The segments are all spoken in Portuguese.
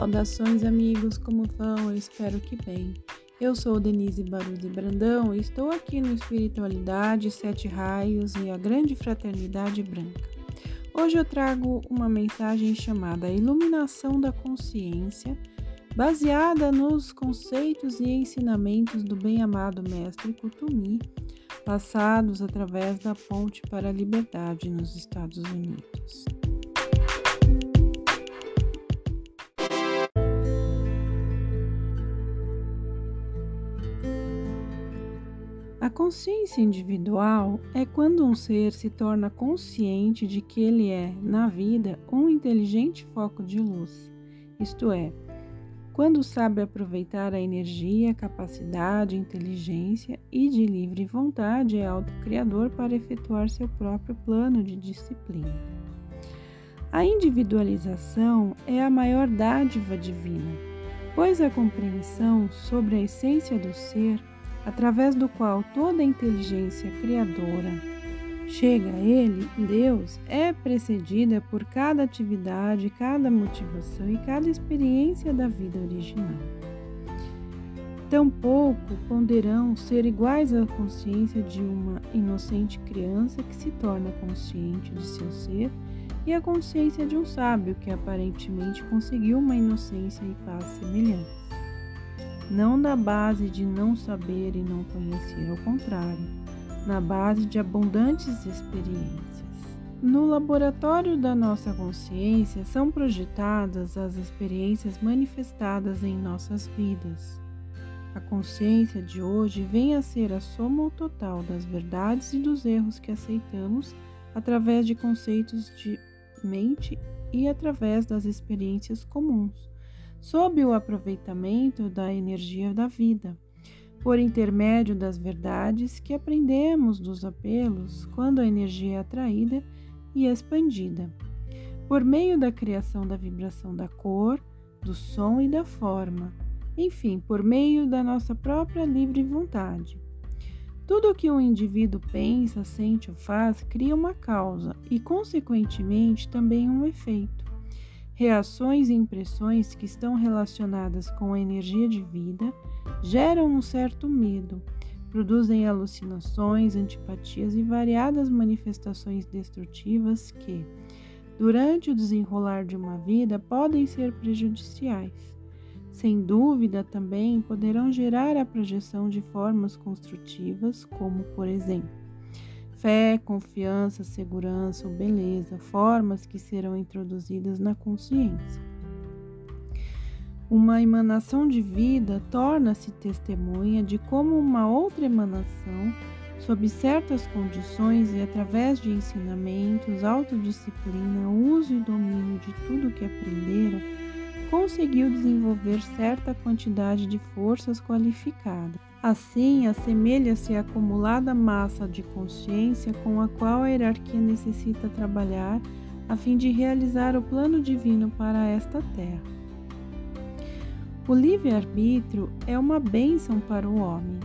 Saudações, amigos, como vão? Eu espero que bem. Eu sou Denise Baruzzi Brandão e estou aqui no Espiritualidade, Sete Raios e a Grande Fraternidade Branca. Hoje eu trago uma mensagem chamada Iluminação da Consciência, baseada nos conceitos e ensinamentos do bem-amado Mestre Kutumi, passados através da Ponte para a Liberdade nos Estados Unidos. A consciência individual é quando um ser se torna consciente de que ele é, na vida, um inteligente foco de luz, isto é, quando sabe aproveitar a energia, capacidade, inteligência e de livre vontade é autocriador para efetuar seu próprio plano de disciplina. A individualização é a maior dádiva divina, pois a compreensão sobre a essência do ser através do qual toda inteligência criadora chega a ele, Deus, é precedida por cada atividade, cada motivação e cada experiência da vida original. Tampouco ponderão ser iguais à consciência de uma inocente criança que se torna consciente de seu ser e a consciência de um sábio que aparentemente conseguiu uma inocência e paz semelhantes não na base de não saber e não conhecer, ao contrário, na base de abundantes experiências. No laboratório da nossa consciência são projetadas as experiências manifestadas em nossas vidas. A consciência de hoje vem a ser a soma total das verdades e dos erros que aceitamos através de conceitos de mente e através das experiências comuns sob o aproveitamento da energia da vida, por intermédio das verdades que aprendemos dos apelos quando a energia é atraída e expandida, por meio da criação da vibração da cor, do som e da forma, enfim, por meio da nossa própria livre vontade. Tudo o que um indivíduo pensa, sente ou faz cria uma causa e, consequentemente, também um efeito reações e impressões que estão relacionadas com a energia de vida geram um certo medo, produzem alucinações, antipatias e variadas manifestações destrutivas que, durante o desenrolar de uma vida, podem ser prejudiciais. Sem dúvida, também poderão gerar a projeção de formas construtivas, como, por exemplo, Fé, confiança, segurança ou beleza, formas que serão introduzidas na consciência. Uma emanação de vida torna-se testemunha de como uma outra emanação, sob certas condições e através de ensinamentos, autodisciplina, uso e domínio de tudo que aprendera, conseguiu desenvolver certa quantidade de forças qualificadas Assim, assemelha-se a acumulada massa de consciência com a qual a hierarquia necessita trabalhar a fim de realizar o plano divino para esta terra. O livre-arbítrio é uma bênção para o homem,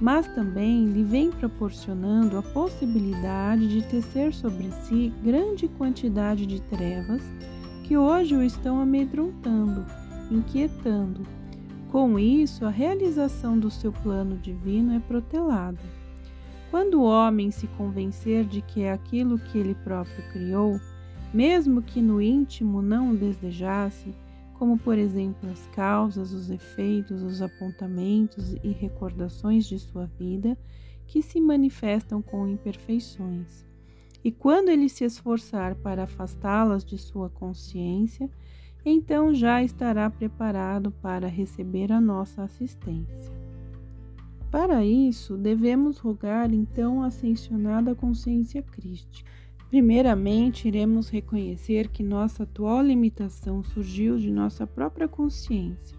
mas também lhe vem proporcionando a possibilidade de tecer sobre si grande quantidade de trevas que hoje o estão amedrontando, inquietando, com isso, a realização do seu plano divino é protelada. Quando o homem se convencer de que é aquilo que ele próprio criou, mesmo que no íntimo não o desejasse, como por exemplo as causas, os efeitos, os apontamentos e recordações de sua vida, que se manifestam com imperfeições. E quando ele se esforçar para afastá-las de sua consciência, então já estará preparado para receber a nossa assistência. Para isso, devemos rogar então a ascensionada consciência crística. Primeiramente, iremos reconhecer que nossa atual limitação surgiu de nossa própria consciência.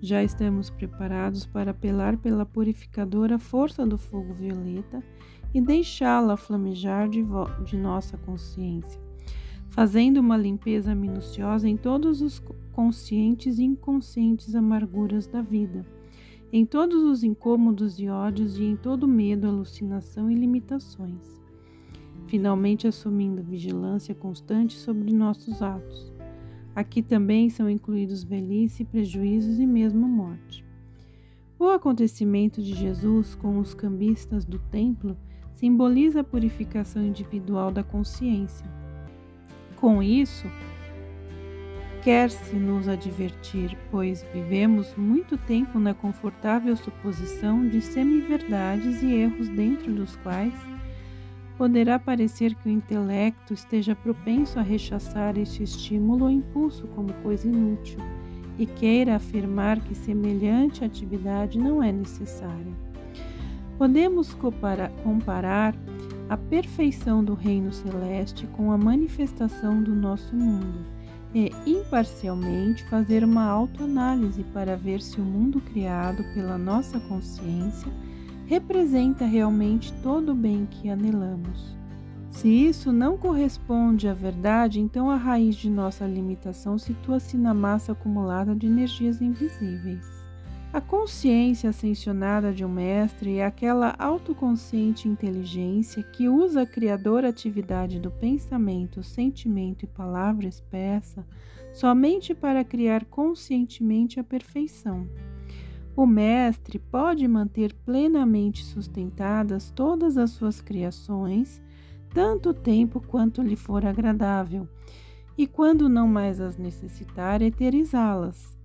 Já estamos preparados para apelar pela purificadora força do fogo violeta e deixá-la flamejar de, de nossa consciência fazendo uma limpeza minuciosa em todos os conscientes e inconscientes amarguras da vida, em todos os incômodos e ódios e em todo medo, alucinação e limitações. Finalmente, assumindo vigilância constante sobre nossos atos, Aqui também são incluídos velhice, prejuízos e mesmo morte. O acontecimento de Jesus com os cambistas do templo simboliza a purificação individual da consciência. Com isso, quer-se nos advertir, pois vivemos muito tempo na confortável suposição de semiverdades e erros dentro dos quais poderá parecer que o intelecto esteja propenso a rechaçar este estímulo ou impulso como coisa inútil e queira afirmar que semelhante atividade não é necessária. Podemos comparar a perfeição do reino celeste com a manifestação do nosso mundo e, imparcialmente, fazer uma autoanálise para ver se o mundo criado pela nossa consciência representa realmente todo o bem que anelamos. Se isso não corresponde à verdade, então a raiz de nossa limitação situa-se na massa acumulada de energias invisíveis. A consciência ascensionada de um mestre é aquela autoconsciente inteligência que usa a criadora atividade do pensamento, sentimento e palavra expressa somente para criar conscientemente a perfeição. O mestre pode manter plenamente sustentadas todas as suas criações, tanto tempo quanto lhe for agradável, e quando não mais as necessitar, eterizá-las.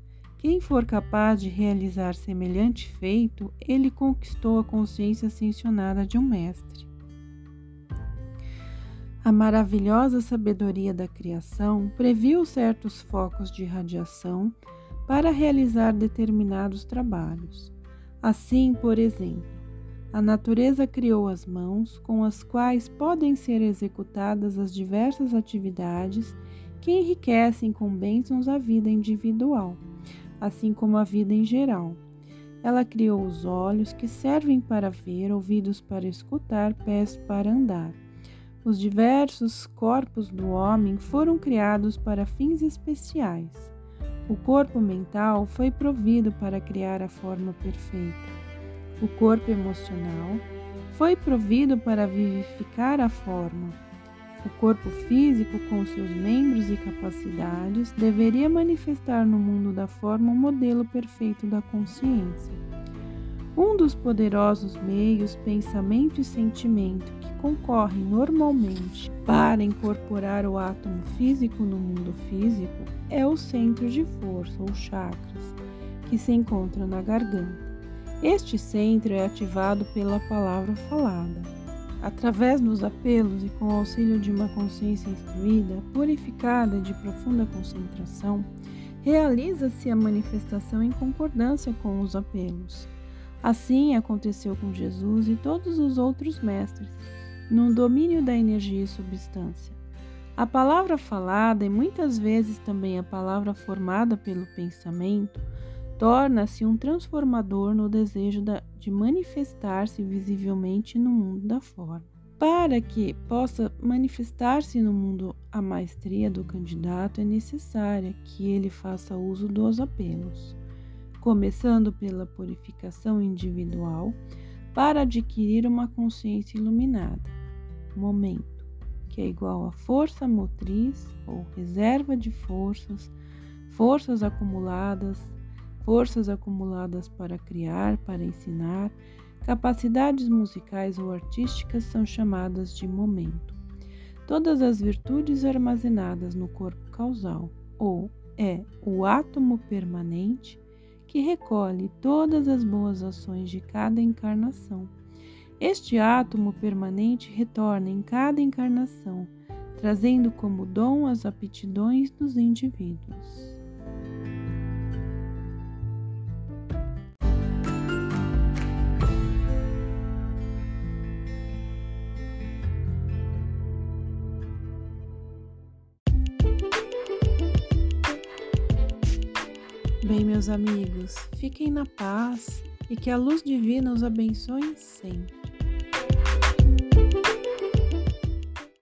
Quem for capaz de realizar semelhante feito, ele conquistou a consciência ascensionada de um mestre. A maravilhosa sabedoria da criação previu certos focos de radiação para realizar determinados trabalhos. Assim, por exemplo, a natureza criou as mãos com as quais podem ser executadas as diversas atividades que enriquecem com bênçãos a vida individual, assim como a vida em geral. Ela criou os olhos que servem para ver, ouvidos para escutar, pés para andar. Os diversos corpos do homem foram criados para fins especiais. O corpo mental foi provido para criar a forma perfeita. O corpo emocional foi provido para vivificar a forma. O corpo físico, com seus membros e capacidades, deveria manifestar no mundo da forma o modelo perfeito da consciência. Um dos poderosos meios, pensamento e sentimento que concorrem normalmente para incorporar o átomo físico no mundo físico é o centro de força, ou chakras, que se encontra na garganta. Este centro é ativado pela palavra falada. Através dos apelos e com o auxílio de uma consciência instruída, purificada de profunda concentração, realiza-se a manifestação em concordância com os apelos. Assim aconteceu com Jesus e todos os outros mestres, no domínio da energia e substância. A palavra falada, e muitas vezes também a palavra formada pelo pensamento, torna-se um transformador no desejo de manifestar-se visivelmente no mundo da forma. Para que possa manifestar-se no mundo a maestria do candidato, é necessária que ele faça uso dos apelos começando pela purificação individual, para adquirir uma consciência iluminada. Momento, que é igual a força motriz ou reserva de forças, forças acumuladas, forças acumuladas para criar, para ensinar, capacidades musicais ou artísticas são chamadas de momento. Todas as virtudes armazenadas no corpo causal, ou é o átomo permanente, que recolhe todas as boas ações de cada encarnação. Este átomo permanente retorna em cada encarnação, trazendo como dom as aptidões dos indivíduos. Bem, meus amigos, fiquem na paz e que a luz divina os abençoe sempre.